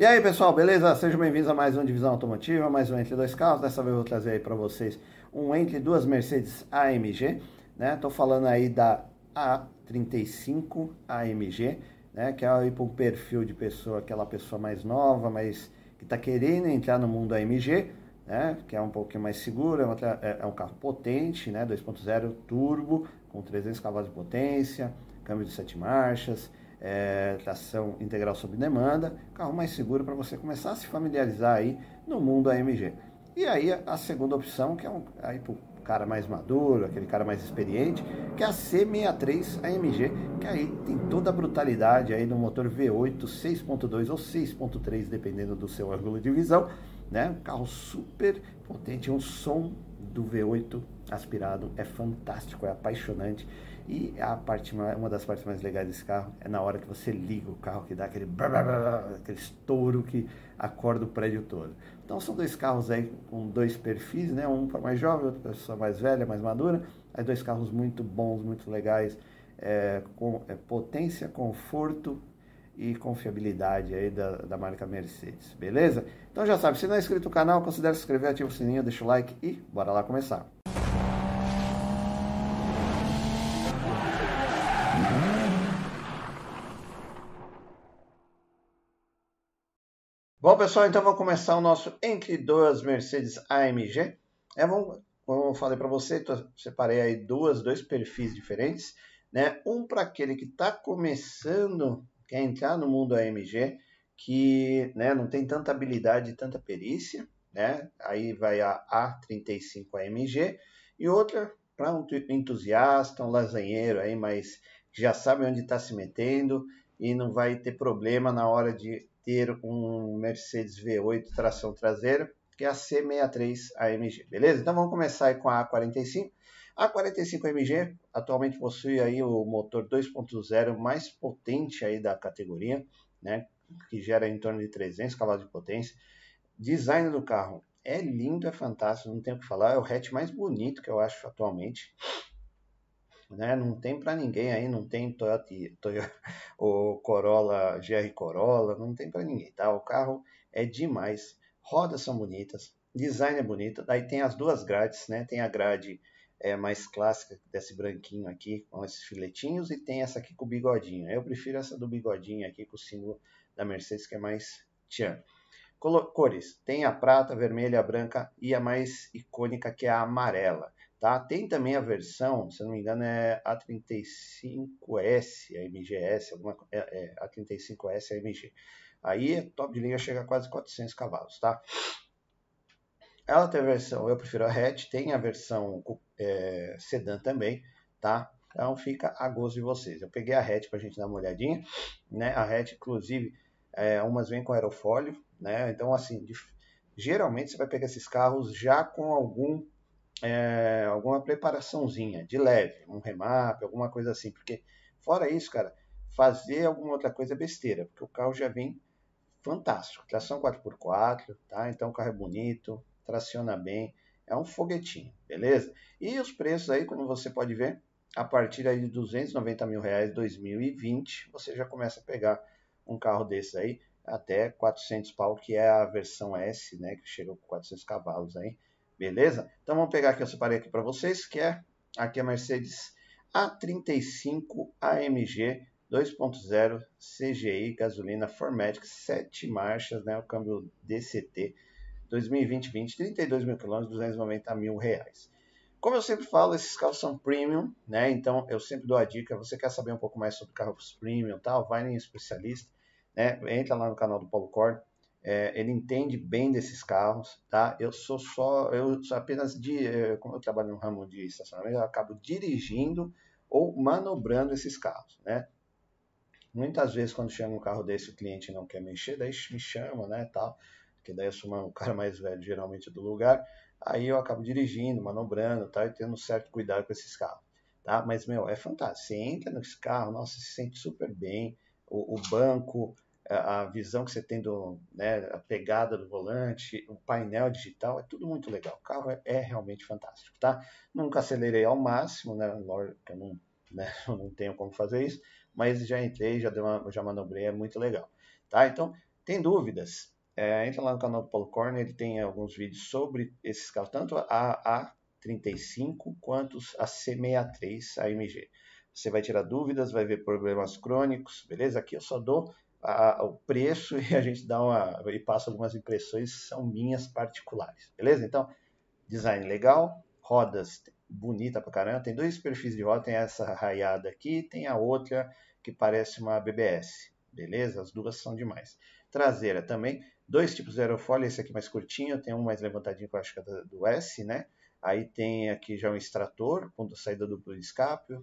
E aí pessoal, beleza? Sejam bem-vindos a mais um Divisão Automotiva, mais um Entre Dois Carros. Dessa vez eu vou trazer aí para vocês um Entre Duas Mercedes AMG, né? Tô falando aí da A35 AMG, né? Que é aí para um perfil de pessoa, aquela pessoa mais nova, mas que está querendo entrar no mundo AMG, né? Que é um pouquinho mais seguro, é, outra, é, é um carro potente, né? 2.0 turbo, com 300 cavalos de potência, câmbio de 7 marchas, é, tração integral sob demanda, carro mais seguro para você começar a se familiarizar aí no mundo AMG. E aí a segunda opção, que é um aí pro cara mais maduro, aquele cara mais experiente, que é a C63 AMG, que aí tem toda a brutalidade aí no motor V8 6.2 ou 6.3, dependendo do seu ângulo de visão, né? Um carro super potente, um som do V8 aspirado é fantástico, é apaixonante. E a parte, uma das partes mais legais desse carro é na hora que você liga o carro, que dá aquele, aquele estouro que acorda o prédio todo. Então são dois carros aí com dois perfis, né? Um para mais jovem, outro para pessoa mais velha, mais madura. Aí dois carros muito bons, muito legais, é, com é, potência, conforto e confiabilidade aí da, da marca Mercedes, beleza? Então já sabe, se não é inscrito no canal, considere se inscrever, ativa o sininho, deixa o like e bora lá começar. Bom, pessoal, então vamos começar o nosso entre duas Mercedes AMG. É, vamos, como eu falei para você, tô, separei aí duas, dois perfis diferentes, né? Um para aquele que está começando, quer entrar no mundo AMG, que né, não tem tanta habilidade, tanta perícia, né? Aí vai a A35 AMG e outra para um entusiasta, um lasanheiro aí, mas já sabe onde está se metendo e não vai ter problema na hora de ter um Mercedes V8 tração traseira, que é a C63 AMG, beleza? Então vamos começar com a A45. A 45 AMG atualmente possui aí o motor 2.0 mais potente aí da categoria, né, que gera em torno de 300 cavalos de potência. Design do carro é lindo, é fantástico, não tem o que falar, é o hatch mais bonito que eu acho atualmente né? Não tem para ninguém aí, não tem Toyota, Toyota, o Corolla, GR Corolla, não tem para ninguém, tá? O carro é demais, rodas são bonitas, design é bonito, daí tem as duas grades, né? Tem a grade é, mais clássica desse branquinho aqui, com esses filetinhos, e tem essa aqui com o bigodinho. Eu prefiro essa do bigodinho aqui com o símbolo da Mercedes, que é mais tchan. Cores, tem a prata, a vermelha, a branca e a mais icônica que é a amarela. Tá? Tem também a versão, se não me engano, é A35S, a MGS, alguma, é, é, A35S, a MG. Aí, top de linha chega a quase 400 cavalos, tá? Ela tem a versão, eu prefiro a hatch, tem a versão é, sedã também, tá? Então fica a gosto de vocês. Eu peguei a hatch para a gente dar uma olhadinha, né? A hatch, inclusive, é, umas vem com aerofólio, né? Então, assim, de, geralmente você vai pegar esses carros já com algum é, alguma preparaçãozinha de leve, um remap, alguma coisa assim, porque fora isso, cara, fazer alguma outra coisa é besteira, porque o carro já vem fantástico, tração 4x4, tá? Então o carro é bonito, traciona bem, é um foguetinho, beleza? E os preços aí, como você pode ver, a partir aí de 290 mil reais 2020, você já começa a pegar um carro desses aí, até 400 pau, que é a versão S, né, que chega com 400 cavalos aí, Beleza? Então vamos pegar aqui, eu separei aqui para vocês, que é aqui a Mercedes A35 AMG 2.0 CGI gasolina Formatic 7 marchas, né, o câmbio DCT 2020-20, 32 mil quilômetros, 290 mil reais. Como eu sempre falo, esses carros são premium, né? Então eu sempre dou a dica. Você quer saber um pouco mais sobre carros premium, tal? Vai em especialista, né? Entra lá no canal do Paulo Cord, é, ele entende bem desses carros, tá? Eu sou só, eu sou apenas de, é, como eu trabalho no ramo de estacionamento, eu acabo dirigindo ou manobrando esses carros, né? Muitas vezes quando chega um carro desse o cliente não quer mexer, daí me chama, né, tal, porque daí eu sou o cara mais velho geralmente do lugar, aí eu acabo dirigindo, manobrando, tal, e tendo certo cuidado com esses carros, tá? Mas meu, é fantástico. Você entra nesse carro, nossa, se sente super bem, o, o banco a visão que você tem do, né, a pegada do volante, o painel digital, é tudo muito legal. O carro é, é realmente fantástico, tá? Nunca acelerei ao máximo, né? Lógico que eu não, né, eu não tenho como fazer isso, mas já entrei, já dei uma, já manobrei, é muito legal, tá? Então, Tem dúvidas? É, entra lá no canal do Paulo Corner, ele tem alguns vídeos sobre esses carros, tanto a A35 quanto a C63 AMG. Você vai tirar dúvidas, vai ver problemas crônicos, beleza? Aqui eu só dou a, o preço e a gente dá uma e passa algumas impressões são minhas particulares, beleza? Então, design legal, rodas bonita pra caramba, tem dois perfis de roda, tem essa raiada aqui, tem a outra que parece uma BBS, beleza? As duas são demais. Traseira também, dois tipos de aerofólio, esse aqui mais curtinho, tem um mais levantadinho que eu acho que é do S, né? Aí tem aqui já um extrator, ponto saída duplo de escape,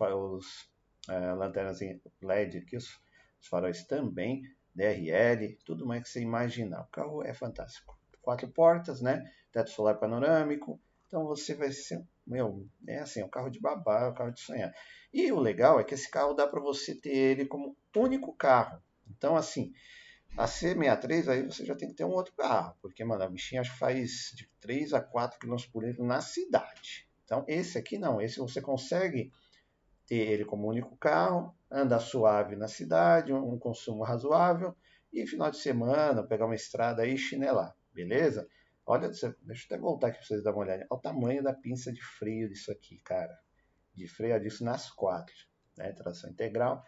os uh, lanternas LED aqui, os os faróis também, DRL, tudo mais que você imaginar. O carro é fantástico. Quatro portas, né? Teto solar panorâmico. Então você vai ser, meu, é assim, é um carro de babá, é um carro de sonhar. E o legal é que esse carro dá para você ter ele como único carro. Então, assim, a C63 aí você já tem que ter um outro carro, porque, mano, a bichinha faz de 3 a 4 km por litro na cidade. Então, esse aqui não, esse você consegue ter ele como único carro, andar suave na cidade, um consumo razoável, e final de semana, pegar uma estrada e chinelar, beleza? Olha, deixa eu até voltar aqui para vocês darem uma olhada. Olha o tamanho da pinça de freio disso aqui, cara. De freio disso nas quatro, né? Tração integral.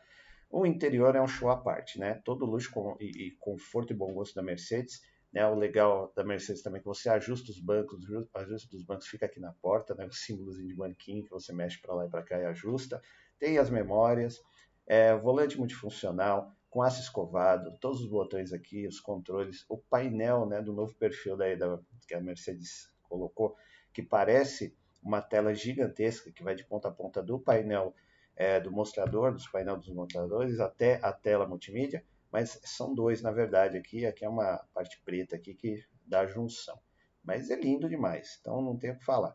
O interior é um show à parte, né? Todo luxo com, e, e, conforto e bom gosto da Mercedes. Né? O legal da Mercedes também é que você ajusta os bancos, o ajuste dos bancos fica aqui na porta, né? O símbolozinho de banquinho que você mexe para lá e para cá e ajusta. Tem as memórias, é, volante multifuncional, com aço escovado, todos os botões aqui, os controles, o painel né, do novo perfil daí da, que a Mercedes colocou, que parece uma tela gigantesca que vai de ponta a ponta do painel é, do mostrador, dos painéis dos mostradores, até a tela multimídia, mas são dois na verdade aqui, aqui é uma parte preta aqui que dá a junção. Mas é lindo demais, então não tem o que falar.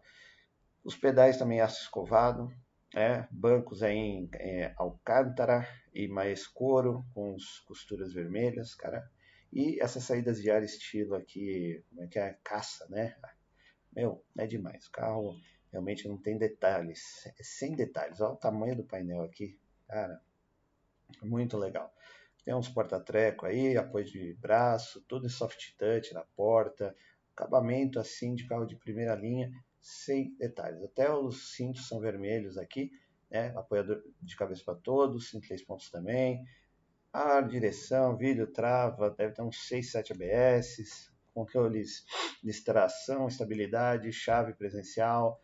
Os pedais também aço escovado, é, bancos aí em é, alcântara e mais couro com as costuras vermelhas, cara. E essas saídas de ar estilo aqui, como é que é? Caça, né? Meu, é demais. O carro realmente não tem detalhes, é sem detalhes. Olha o tamanho do painel aqui, cara. Muito legal. Tem uns porta-treco aí, apoio de braço, tudo em soft touch na porta, acabamento assim de carro de primeira linha sem detalhes. Até os cintos são vermelhos aqui, né? apoiador de cabeça para todos, cinto três pontos também. A direção, vídeo, trava, deve ter uns 6, 7 ABS, controles de extração, estabilidade, chave presencial.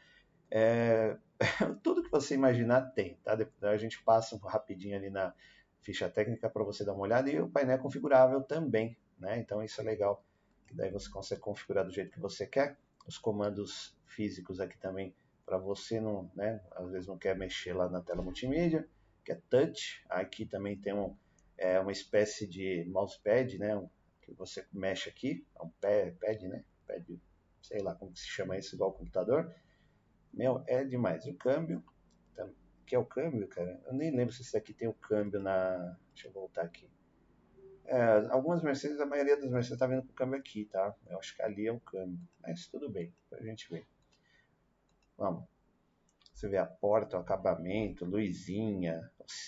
É... tudo que você imaginar tem, tá? Depois a gente passa rapidinho ali na ficha técnica para você dar uma olhada e o painel é configurável também, né? Então isso é legal, que daí você consegue configurar do jeito que você quer. Os comandos físicos aqui também para você não, né, às vezes não quer mexer lá na tela multimídia, que é touch. Aqui também tem um, é, uma espécie de mousepad, né, que você mexe aqui, é um pad, né, pad, sei lá como se chama isso, igual computador. Meu, é demais. O câmbio, que é o câmbio, cara, eu nem lembro se isso aqui tem o câmbio na, deixa eu voltar aqui. É, algumas Mercedes, a maioria das Mercedes está vindo com o câmbio aqui, tá? Eu acho que ali é o câmbio, mas tudo bem, a gente ver. Vamos. Você vê a porta, o acabamento, luzinha,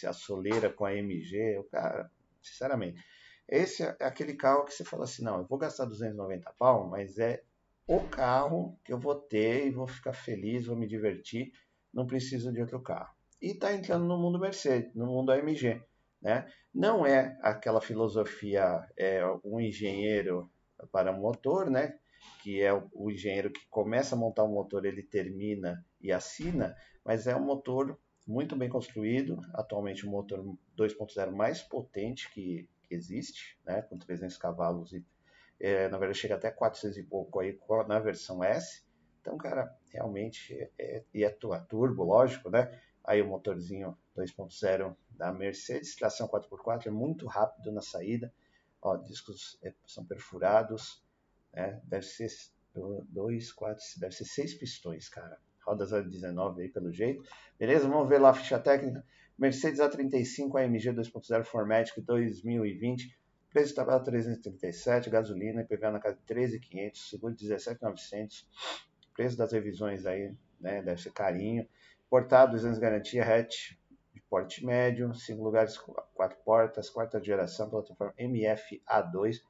a soleira com a MG, o cara, sinceramente. Esse é aquele carro que você fala assim, não, eu vou gastar 290 pau, mas é o carro que eu vou ter e vou ficar feliz, vou me divertir, não preciso de outro carro. E está entrando no mundo Mercedes, no mundo AMG. Né? Não é aquela filosofia, é um engenheiro para motor, né? Que é o, engenheiro que começa a montar o um motor, ele termina e assina, mas é um motor muito bem construído, atualmente o motor 2.0 mais potente que, existe, né, com 300 cavalos e é, na verdade chega até 400 e pouco aí na versão S. Então, cara, realmente é, é, e é turbo, lógico, né? Aí o motorzinho 2.0 da Mercedes, tração 4x4, é muito rápido na saída. Ó, discos é, são perfurados, né? Deve ser dois, quatro, deve ser seis pistões, cara. Rodas 19 aí pelo jeito. Beleza? Vamos ver lá a ficha técnica. Mercedes A35 AMG 2.0 Formatic 2020. Preço de tabela 337, gasolina, IPVA na casa de 13,500, seguro 17,900. Preço das revisões aí, né, deve ser carinho. Portado, 200 garantia, hatch porte médio, 5 lugares, 4 portas, quarta geração, plataforma MFA2.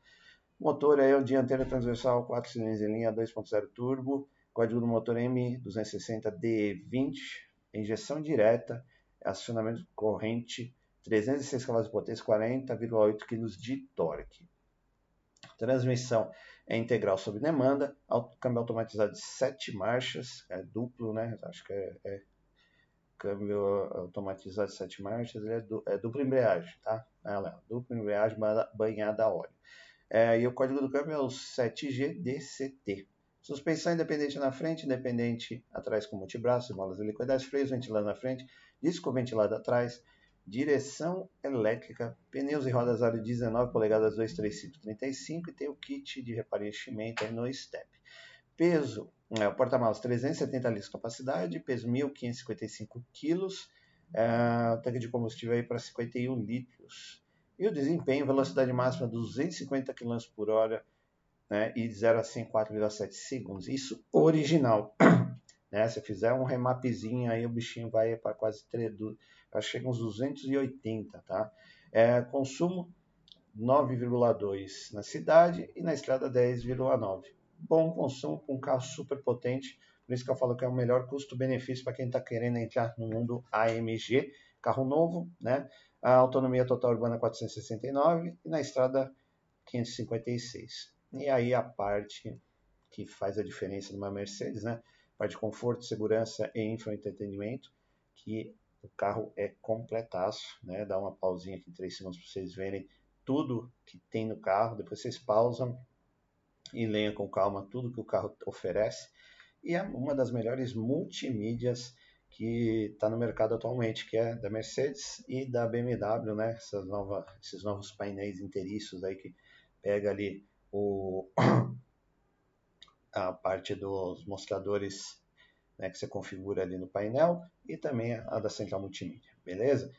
Motor é o dianteiro transversal 4 cilindros em linha 2.0 turbo, código do motor M260D20, injeção direta, acionamento corrente, 306 cavalos de potência, 40,8 kg de torque. Transmissão é integral sob demanda, câmbio automatizado de 7 marchas, é duplo, né? Acho que é, é câmbio automatizado de 7 marchas, é, du, é dupla embreagem, tá? Ela, dupla embreagem banhada a óleo. É, e o código do câmbio é o 7GDCT. Suspensão independente na frente, independente atrás com multibraço, molas helicoidais, freios ventilado na frente, disco ventilado atrás, direção elétrica, pneus e rodas aro 19 polegadas 23535 e tem o kit de aí no step. Peso, é, o porta-malas 370 litros de capacidade, peso 1.555 quilos, é, tanque de combustível aí para 51 litros. E o desempenho, velocidade máxima 250 km por hora né, e de 0 a 100 4,7 segundos. Isso original. Né? Se fizer um remapzinho aí, o bichinho vai para quase 3, chega uns 280, tá? É, consumo 9,2 na cidade e na estrada 10,9. Bom consumo com um carro super potente, por isso que eu falo que é o melhor custo-benefício para quem está querendo entrar no mundo AMG, carro novo, né? A autonomia total urbana 469 e na estrada 556. E aí a parte que faz a diferença numa Mercedes, né? Parte de conforto, segurança e infoentretenimento, que o carro é completaço, né? Dá uma pausinha aqui em 3 segundos para vocês verem tudo que tem no carro. Depois vocês pausam e leiam com calma tudo que o carro oferece. E é uma das melhores multimídias que está no mercado atualmente, que é da Mercedes e da BMW, né? Essas esses novos painéis inteiriços aí que pega ali o, a parte dos mostradores né, que você configura ali no painel e também a da central multimídia, beleza?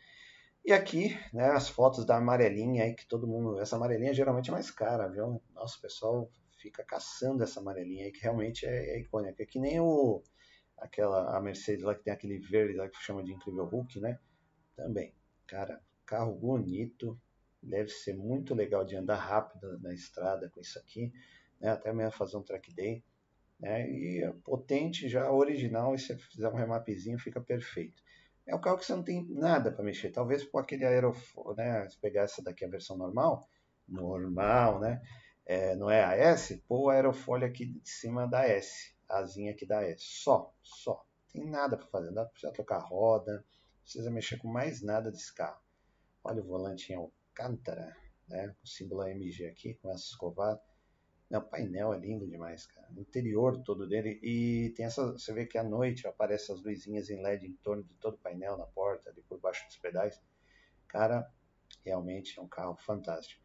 E aqui, né, as fotos da amarelinha aí que todo mundo, essa amarelinha geralmente é mais cara, viu? Nossa, o pessoal fica caçando essa amarelinha aí que realmente é, é icônica, é que nem o aquela a Mercedes lá que tem aquele verde lá que chama de incrível Hulk, né? Também, cara, carro bonito, deve ser muito legal de andar rápido na estrada com isso aqui, né? Até mesmo fazer um track day. Né? E é potente já original, e se fizer um remapzinho fica perfeito. É um carro que você não tem nada para mexer. Talvez por aquele aerofólio, né? Se pegar essa daqui a versão normal, normal, né? É, não é a S, pô o aerofólio aqui de cima da S, asinha aqui da S. Só, só. Tem nada para fazer. Não precisa trocar roda, não precisa mexer com mais nada desse carro. Olha o volante em Alcântara, né? O símbolo AMG aqui, com essa escovada. Não, o painel é lindo demais, cara. O interior todo dele. E tem essa. Você vê que à noite aparecem as luzinhas em LED em torno de todo o painel, na porta, ali por baixo dos pedais. Cara, realmente é um carro fantástico.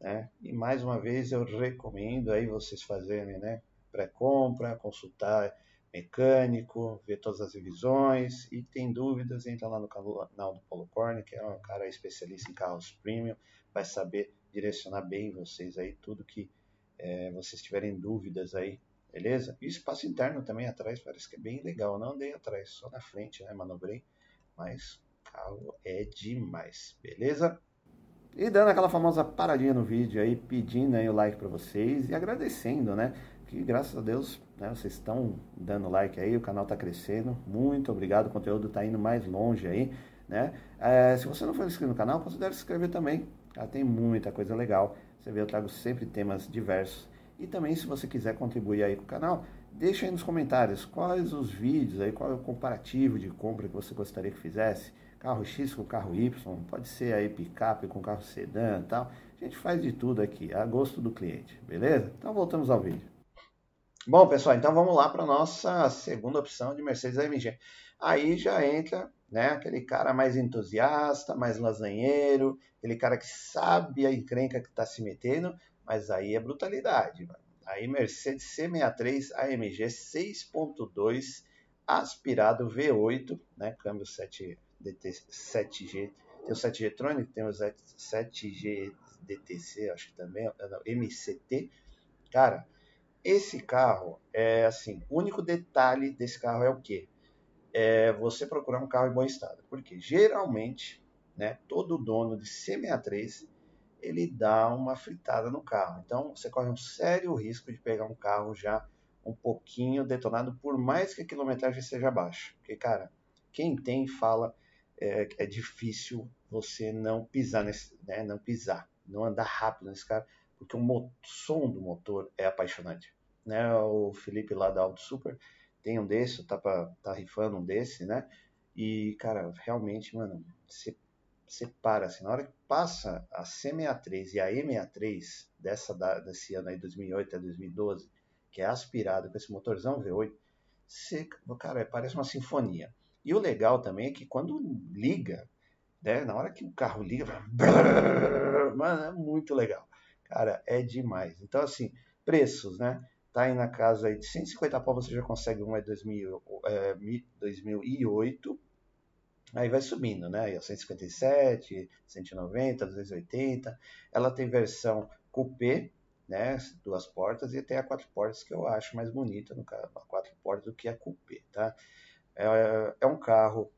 Né? E mais uma vez eu recomendo aí vocês fazerem né, pré-compra, consultar mecânico, ver todas as revisões e tem dúvidas, entra lá no canal do Paulo Corne, que é um cara especialista em carros premium, vai saber direcionar bem vocês aí tudo que é, vocês tiverem dúvidas aí, beleza? E espaço interno também atrás parece que é bem legal. Não andei atrás, só na frente, né? Manobrei. Mas carro é demais, beleza? E dando aquela famosa paradinha no vídeo aí, pedindo aí o like para vocês e agradecendo, né? Que graças a Deus, né, vocês estão dando like aí, o canal está crescendo. Muito obrigado, o conteúdo está indo mais longe aí, né? É, se você não for inscrito no canal, considere se inscrever também. Tá? Tem muita coisa legal. Você vê, eu trago sempre temas diversos. E também, se você quiser contribuir aí com o canal, deixa aí nos comentários quais os vídeos aí, qual é o comparativo de compra que você gostaria que fizesse. Carro X com carro Y, pode ser aí picape com carro sedã e tal. A gente faz de tudo aqui, a gosto do cliente, beleza? Então voltamos ao vídeo. Bom, pessoal, então vamos lá para a nossa segunda opção de Mercedes AMG. Aí já entra né? Aquele cara mais entusiasta, mais lasanheiro, aquele cara que sabe a encrenca que está se metendo, mas aí é brutalidade. Aí Mercedes C63 AMG 6.2 aspirado V8, né? Câmbio 7 DT 7G, tem o 7G Tronic, tem o 7G DTC, acho que também, não, MCT. Cara, esse carro é assim, o único detalhe desse carro é o quê? é você procurar um carro em bom estado. Porque geralmente, né, todo dono de C63 ele dá uma fritada no carro. Então você corre um sério risco de pegar um carro já um pouquinho detonado, por mais que a quilometragem seja baixa. Porque, cara, quem tem fala é, é difícil você não pisar nesse, né, não pisar, não andar rápido nesse carro, porque o som do motor é apaixonante. Né? O Felipe lá da Auto Super tem um desse, tá, pra, tá rifando um desse, né? E, cara, realmente, mano, você, você para, assim, na hora que passa a C63 e a E63 dessa, desse ano aí, 2008 a 2012, que é aspirado com esse motorzão V8, você, cara, parece uma sinfonia. E o legal também é que quando liga, né, na hora que o carro liga, mano, é muito legal. Cara, é demais. Então, assim, preços, né? Tá aí na casa aí de 150 pau, você já consegue um é 2000, é, 2008. Aí vai subindo, né? Aí, 157, 190, 280. Ela tem versão coupé, né? Duas portas e tem a quatro portas que eu acho mais bonita no carro, a quatro portas do que a coupé, tá? É, é um carro,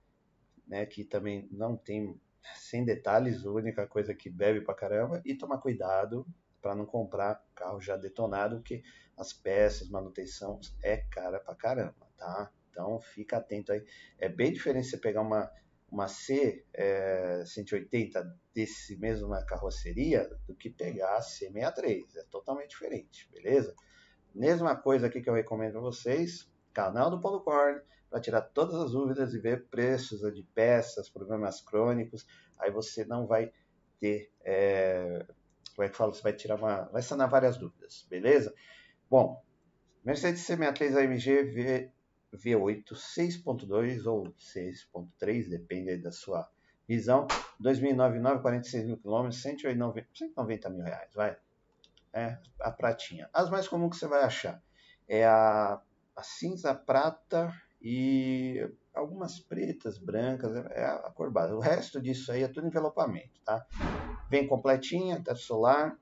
né? Que também não tem sem detalhes, a única coisa que bebe pra caramba e tomar cuidado para não comprar carro já detonado, porque as peças, manutenção é cara pra caramba, tá? Então fica atento aí. É bem diferente você pegar uma, uma C é, 180 desse mesmo na carroceria do que pegar a C63. É totalmente diferente, beleza? Mesma coisa aqui que eu recomendo para vocês, canal do Paulo Corn, para tirar todas as dúvidas e ver preços de peças, problemas crônicos. Aí você não vai ter, é, como é que fala? Você vai tirar uma, vai sanar várias dúvidas, beleza? Bom, Mercedes C63 AMG V V8 6.2 ou 6.3, depende da sua visão. 2009, 46 mil quilômetros, 190, 190 mil reais, vai. É a pratinha. As mais comuns que você vai achar é a, a cinza prata e algumas pretas, brancas, é a cor base. O resto disso aí é tudo envelopamento, tá? Vem completinha, teto solar,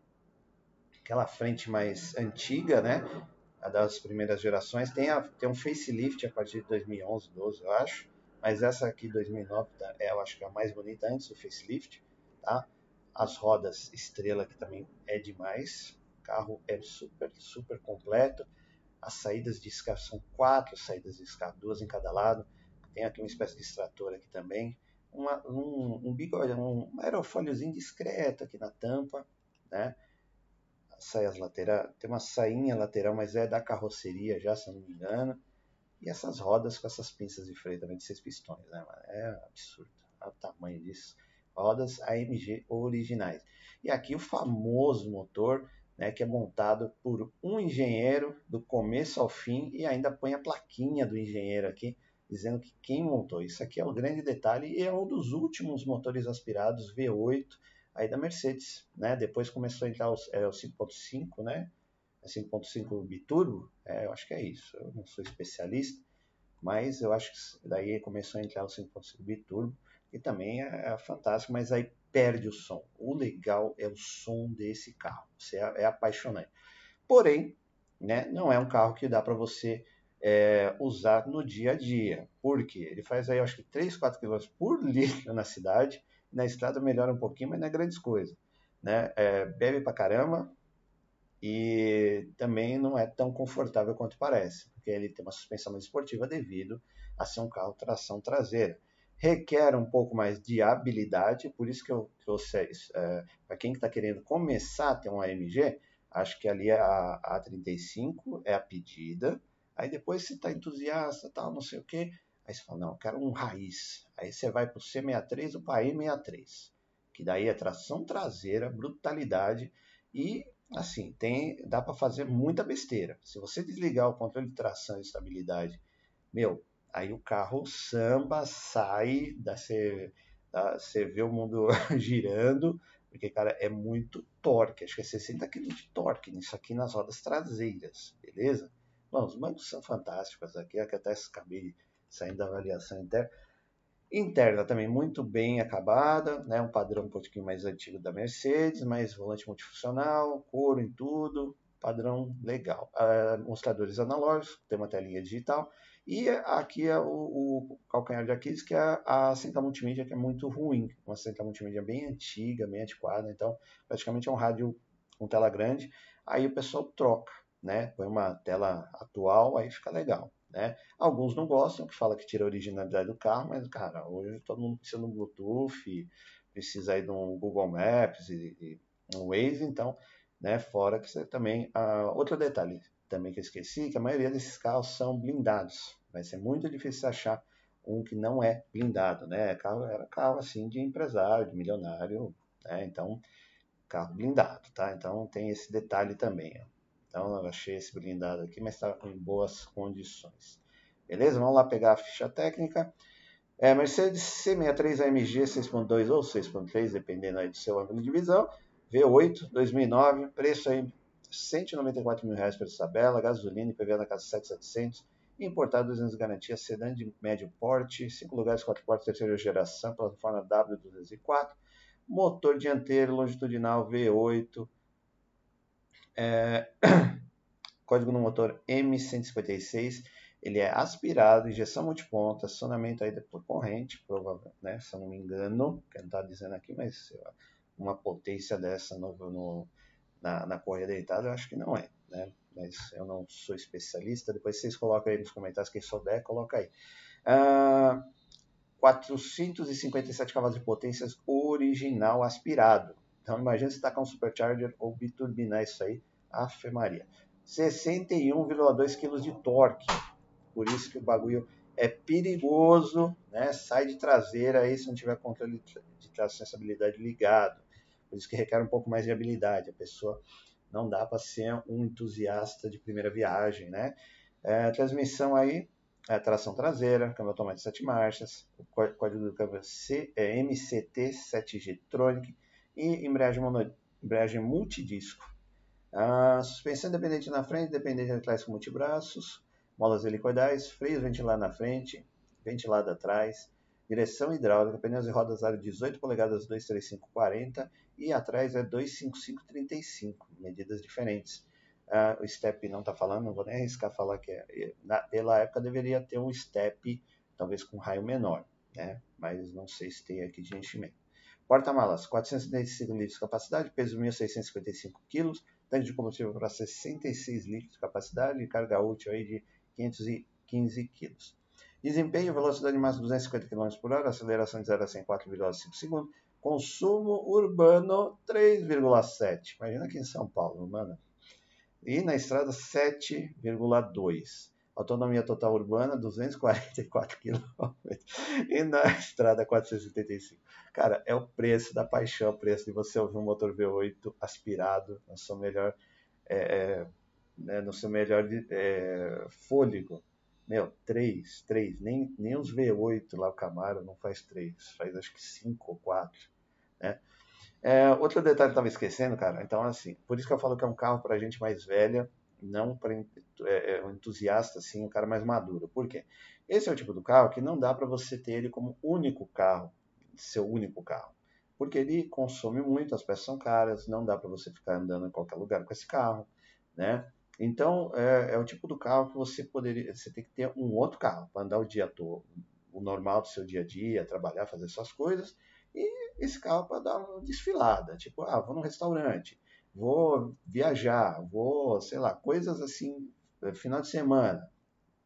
aquela frente mais antiga, né? a das primeiras gerações. Tem, a, tem um facelift a partir de 2011, 12, eu acho. Mas essa aqui, 2009, tá, é, eu acho que é a mais bonita antes do facelift, tá? As rodas estrela, que também é demais. O carro é super, super completo. As saídas de escape são quatro saídas de escape, duas em cada lado. Tem aqui uma espécie de extrator aqui também. Uma, um, um bigode, um aerofóliozinho discreto aqui na tampa, né? saias laterais, tem uma sainha lateral, mas é da carroceria já, se não me engano. E essas rodas com essas pinças de freio também de seis pistões, né? É absurdo. Olha o tamanho disso. Rodas AMG originais. E aqui o famoso motor, né, que é montado por um engenheiro do começo ao fim e ainda põe a plaquinha do engenheiro aqui, dizendo que quem montou. Isso aqui é o grande detalhe e é um dos últimos motores aspirados V8 aí da Mercedes, né? Depois começou a entrar o, é, o 5.5, né? 5.5 biturbo, é, eu acho que é isso. Eu não sou especialista, mas eu acho que daí começou a entrar o 5.5 biturbo, que também é, é, fantástico, mas aí perde o som. O legal é o som desse carro, você é, é apaixonante. Porém, né, não é um carro que dá para você é, usar no dia a dia, porque ele faz aí, acho que 3, 4 km por litro na cidade, na estrada melhora um pouquinho, mas não é grandes coisas. Né? É, bebe pra caramba e também não é tão confortável quanto parece, porque ele tem uma suspensão mais esportiva devido a ser um carro tração traseira. Requer um pouco mais de habilidade, por isso que eu trouxe é, para quem está querendo começar a ter um AMG, acho que ali a A35 é a pedida. Aí depois você está entusiasta, tal, não sei o que, Aí você fala, não, eu quero um raiz. Aí você vai para o C63 ou para E63, que daí é tração traseira, brutalidade e assim, tem, dá para fazer muita besteira. Se você desligar o controle de tração e estabilidade, meu, aí o carro samba, sai, dá, você, dá, você vê o mundo girando, porque, cara, é muito torque. Acho que é 60 kg de torque nisso aqui nas rodas traseiras, beleza? Bom, os bancos são fantásticos aqui, aqui até acabei saindo da avaliação interna. Interna também muito bem acabada, né? um padrão um pouquinho mais antigo da Mercedes, mais volante multifuncional, couro em tudo, padrão legal. Uh, mostradores analógicos, tem uma telinha digital. E aqui é o, o calcanhar de Aquiles, que é a, a central multimídia, que é muito ruim. Uma central multimídia bem antiga, bem antiquada. Então, praticamente é um rádio com tela grande. Aí o pessoal troca, né? Põe uma tela atual, aí fica legal. Né? Alguns não gostam, que fala que tira a originalidade do carro, mas, cara, hoje todo mundo precisa do Bluetooth, precisa aí de um Google Maps e, e um Waze, então, né, fora que você também... Ah, outro detalhe também que eu esqueci, que a maioria desses carros são blindados. Vai ser muito difícil achar um que não é blindado, né? Carro, era carro, assim, de empresário, de milionário, né? Então, carro blindado, tá? Então, tem esse detalhe também, ó. Então eu achei esse blindado aqui, mas estava em boas condições. Beleza? Vamos lá pegar a ficha técnica. É, Mercedes C63 AMG 6.2 ou 6.3, dependendo aí do seu ângulo de visão. V8 2009, preço aí 194 mil reais por tabela, gasolina e PVA na casa 7,700. Importado 200 garantia, sedã de médio porte, 5 lugares, 4 portas, terceira geração, plataforma W204, motor dianteiro longitudinal V8, é, código no motor M156, ele é aspirado, injeção multiponta, acionamento aí por corrente, provavelmente, né, se eu não me engano, que não está dizendo aqui, mas uma potência dessa no, no, na, na correia deitada, eu acho que não é, né, mas eu não sou especialista, depois vocês colocam aí nos comentários, quem souber, coloca aí. Ah, 457 cavalos de potência original aspirado. Então imagina se tacar um supercharger ou biturbinar isso aí, Afe Maria. 61,2 kg de torque. Por isso que o bagulho é perigoso, né? Sai de traseira aí se não tiver controle de tração e estabilidade ligado. Por isso que requer um pouco mais de habilidade. A pessoa não dá para ser um entusiasta de primeira viagem, né? É, transmissão aí, é, tração traseira, câmbio automático 7 marchas, o código do câmbio C, é MCT 7G Tronic e embreagem, mono, embreagem multidisco. A suspensão independente na frente, dependente atrás com multibraços, molas helicoidais, freios ventilado na frente, ventilado atrás, direção hidráulica, pneus e rodas aro 18 polegadas 23540 e atrás é 25535, medidas diferentes. Uh, o step não está falando, não vou nem arriscar falar que é. Na, pela época deveria ter um step, talvez com raio menor, né? mas não sei se tem aqui de enchimento. Porta-malas, 475 litros de capacidade, peso 1.655 kg, tanque de combustível para 66 litros de capacidade carga útil aí de 515 kg. Desempenho, velocidade máxima 250 km por hora, aceleração de 0 a 100 4,5 segundos, consumo urbano 3,7. Imagina aqui em São Paulo, mano. E na estrada 7,2. Autonomia total urbana 244 km e na estrada 475. Cara, é o preço da paixão, o preço de você ouvir um motor V8 aspirado no seu melhor, é, é, né, no seu melhor é, fôlego. Meu, 3, 3, nem, nem os V8 lá o Camaro não faz 3, faz acho que 5 ou 4, né? É, outro detalhe que eu estava esquecendo, cara, então assim, por isso que eu falo que é um carro para gente mais velha, não para é, é, um entusiasta, assim, um cara mais maduro. Por quê? Esse é o tipo do carro que não dá para você ter ele como único carro, seu único carro. Porque ele consome muito, as peças são caras, não dá para você ficar andando em qualquer lugar com esse carro, né? Então, é, é, o tipo do carro que você poderia, você tem que ter um outro carro para andar o dia todo, o normal do seu dia a dia, trabalhar, fazer suas coisas, e esse carro para dar uma desfilada, tipo, ah, vou num restaurante, vou viajar, vou, sei lá, coisas assim, eh, final de semana.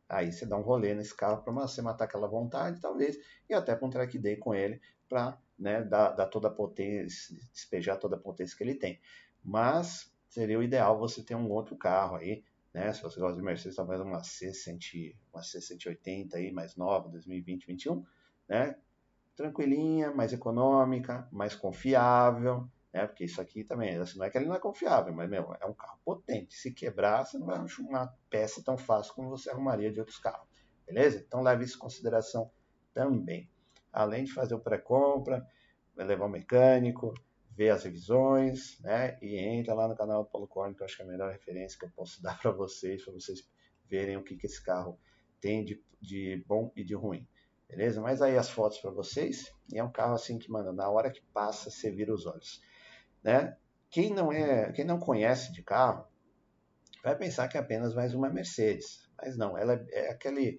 Aí você dá um rolê nesse carro para você matar aquela vontade, talvez, e até para um track day com ele, para né, dar, dar toda a potência, despejar toda a potência que ele tem. Mas seria o ideal você ter um outro carro aí, né? Se você gosta de Mercedes, talvez uma C100, uma C180 aí, mais nova, 2020, 2021, né? Tranquilinha, mais econômica, mais confiável, né? Porque isso aqui também, assim, não é que ele não é confiável, mas meu, é um carro potente. Se quebrar, você não vai arrumar uma peça tão fácil como você arrumaria de outros carros, beleza? Então leve isso em consideração também. Além de fazer o pré-compra, levar o mecânico, ver as revisões, né? E entra lá no canal do Paulo Corno, que eu acho que é a melhor referência que eu posso dar para vocês, para vocês verem o que, que esse carro tem de, de bom e de ruim. Beleza? Mas aí as fotos para vocês. E é um carro assim que, mano, na hora que passa, você vira os olhos. Né? Quem não é, quem não conhece de carro, vai pensar que é apenas mais uma Mercedes. Mas não, ela é, é aquele.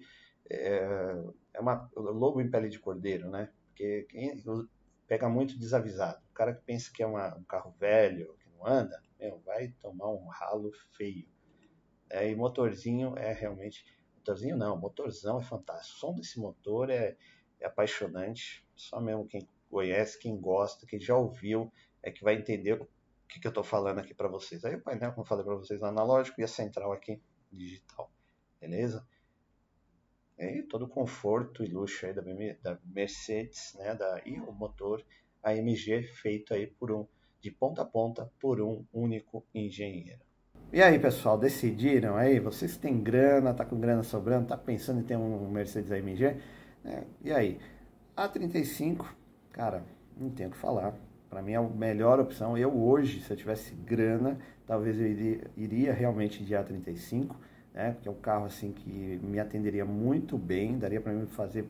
É, é uma lobo em pele de cordeiro, né? Porque quem pega muito desavisado. Cara que pensa que é uma, um carro velho, que não anda, meu, vai tomar um ralo feio. É, e motorzinho é realmente. Motorzinho não, motorzão é fantástico. O som desse motor é, é apaixonante. Só mesmo quem conhece, quem gosta, quem já ouviu, é que vai entender o que, que eu estou falando aqui para vocês. Aí o painel, como eu falei para vocês, analógico e a central aqui digital. Beleza? E todo o conforto e luxo aí da, da Mercedes, né? Da, e o motor AMG feito aí por um de ponta a ponta por um único engenheiro. E aí, pessoal, decidiram aí? Vocês têm grana, tá com grana sobrando, tá pensando em ter um Mercedes AMG? É, e aí? A35, cara, não tenho o que falar. Para mim é a melhor opção. Eu hoje, se eu tivesse grana, talvez eu iria, iria realmente de A35, né? Porque é um carro assim que me atenderia muito bem, daria para mim fazer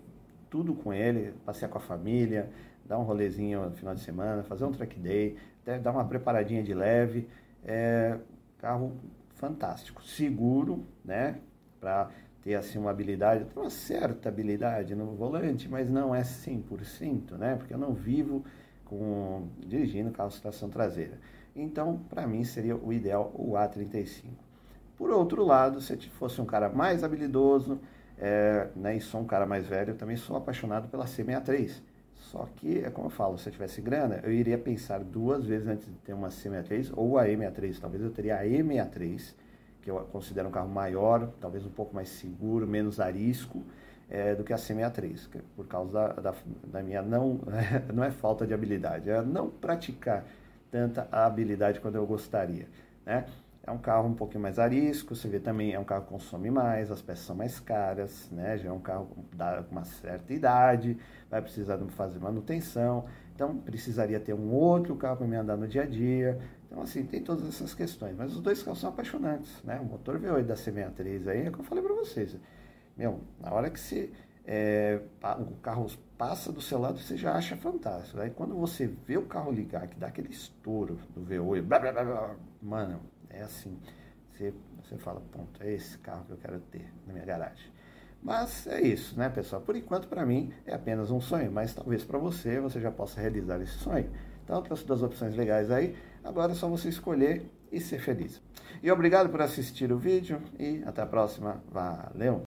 tudo com ele, passear com a família, dar um rolezinho no final de semana, fazer um track day, até dar uma preparadinha de leve. É carro fantástico, seguro, né? Para ter assim uma habilidade, uma certa habilidade no volante, mas não é 100%, né? Porque eu não vivo com dirigindo carro de tração traseira. Então, para mim seria o ideal o A35. Por outro lado, se fosse um cara mais habilidoso, é, né, e sou um cara mais velho, eu também sou apaixonado pela C63. Só que, é como eu falo, se eu tivesse grana, eu iria pensar duas vezes antes de ter uma C63 ou a E63. Talvez eu teria a E63, que eu considero um carro maior, talvez um pouco mais seguro, menos arisco, é, do que a C63, é por causa da, da, da minha não, não é falta de habilidade, é não praticar tanta habilidade quando eu gostaria, né? É um carro um pouquinho mais arisco, você vê também, é um carro que consome mais, as peças são mais caras, né? Já é um carro com uma certa idade, vai precisar fazer manutenção, então precisaria ter um outro carro para me andar no dia a dia. Então, assim, tem todas essas questões. Mas os dois carros são apaixonantes, né? O motor V8 da C63 aí, é o que eu falei para vocês. Meu, na hora que você, é, o carro passa do seu lado, você já acha fantástico. Aí quando você vê o carro ligar, que dá aquele estouro do V8, blá, blá, blá, blá, mano, é assim. Você, você fala, ponto, é esse carro que eu quero ter na minha garagem. Mas é isso, né, pessoal? Por enquanto, para mim, é apenas um sonho, mas talvez para você, você já possa realizar esse sonho. Então, trouxe duas opções legais aí. Agora é só você escolher e ser feliz. E obrigado por assistir o vídeo e até a próxima. Valeu!